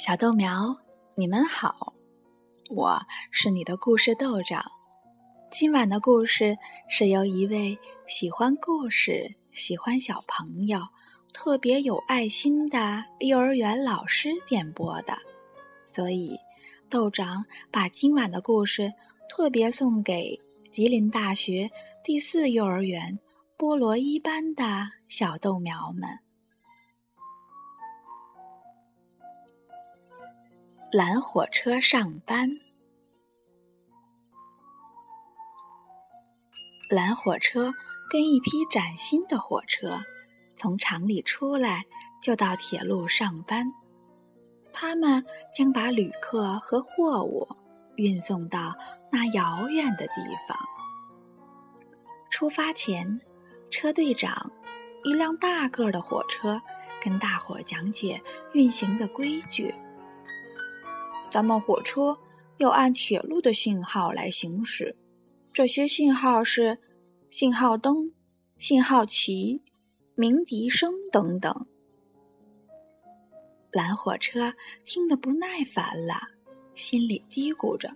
小豆苗，你们好，我是你的故事豆长。今晚的故事是由一位喜欢故事、喜欢小朋友、特别有爱心的幼儿园老师点播的，所以豆长把今晚的故事特别送给吉林大学第四幼儿园菠萝一班的小豆苗们。蓝火车上班，蓝火车跟一批崭新的火车从厂里出来，就到铁路上班。他们将把旅客和货物运送到那遥远的地方。出发前，车队长一辆大个儿的火车跟大伙讲解运行的规矩。咱们火车要按铁路的信号来行驶，这些信号是信号灯、信号旗、鸣笛声等等。蓝火车听得不耐烦了，心里嘀咕着：“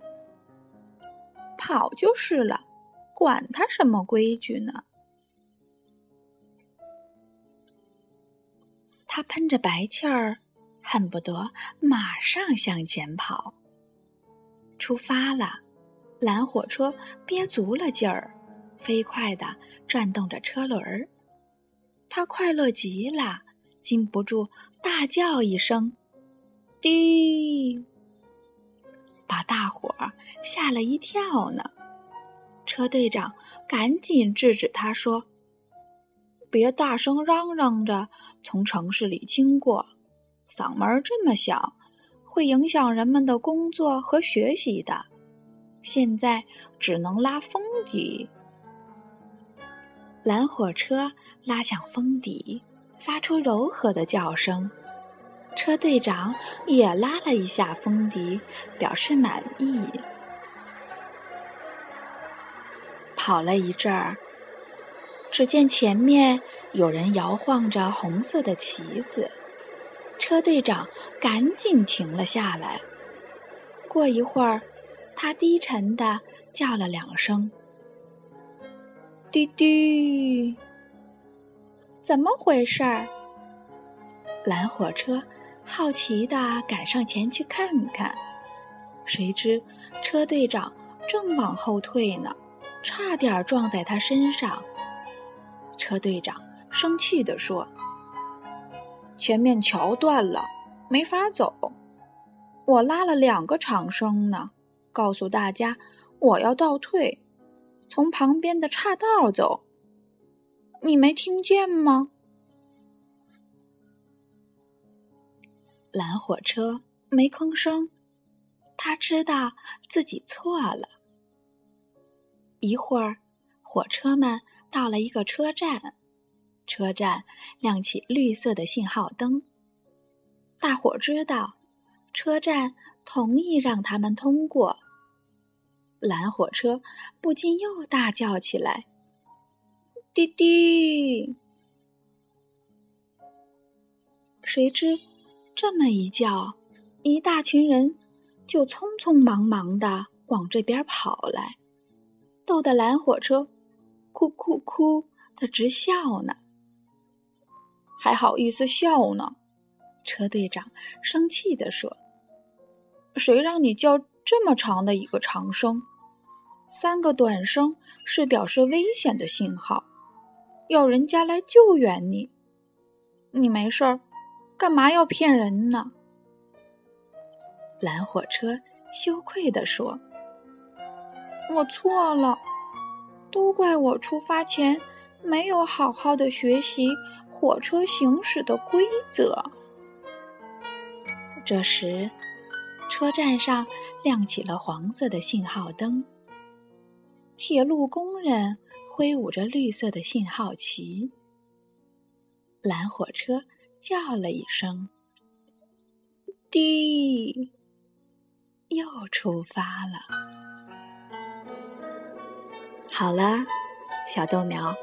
跑就是了，管他什么规矩呢？”他喷着白气儿。恨不得马上向前跑。出发了，蓝火车憋足了劲儿，飞快地转动着车轮儿。他快乐极了，禁不住大叫一声：“滴！”把大伙儿吓了一跳呢。车队长赶紧制止他说：“别大声嚷嚷着从城市里经过。”嗓门这么小，会影响人们的工作和学习的。现在只能拉风笛。蓝火车拉响风笛，发出柔和的叫声。车队长也拉了一下风笛，表示满意。跑了一阵儿，只见前面有人摇晃着红色的旗子。车队长赶紧停了下来。过一会儿，他低沉的叫了两声：“滴滴。”怎么回事儿？蓝火车好奇的赶上前去看看，谁知车队长正往后退呢，差点撞在他身上。车队长生气地说。前面桥断了，没法走。我拉了两个长声呢，告诉大家我要倒退，从旁边的岔道走。你没听见吗？蓝火车没吭声，他知道自己错了。一会儿，火车们到了一个车站。车站亮起绿色的信号灯，大伙知道，车站同意让他们通过。蓝火车不禁又大叫起来：“滴滴！”谁知这么一叫，一大群人就匆匆忙忙的往这边跑来，逗得蓝火车哭哭哭的直笑呢。还好意思笑呢？车队长生气地说：“谁让你叫这么长的一个长声？三个短声是表示危险的信号，要人家来救援你。你没事儿，干嘛要骗人呢？”蓝火车羞愧地说：“我错了，都怪我出发前没有好好的学习。”火车行驶的规则。这时，车站上亮起了黄色的信号灯。铁路工人挥舞着绿色的信号旗。蓝火车叫了一声：“滴！”又出发了。好了，小豆苗，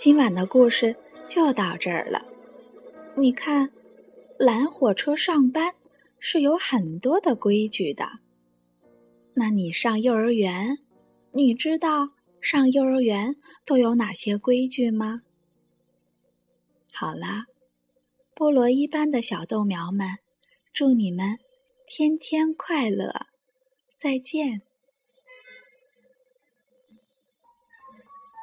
今晚的故事。就到这儿了。你看，蓝火车上班是有很多的规矩的。那你上幼儿园，你知道上幼儿园都有哪些规矩吗？好啦，菠萝一班的小豆苗们，祝你们天天快乐！再见。